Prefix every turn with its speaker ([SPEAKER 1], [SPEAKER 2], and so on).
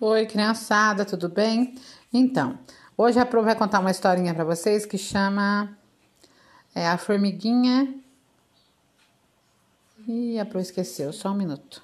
[SPEAKER 1] Oi, criançada, tudo bem? Então, hoje a Pro vai contar uma historinha para vocês que chama é, A Formiguinha. E a Pro esqueceu, só um minuto.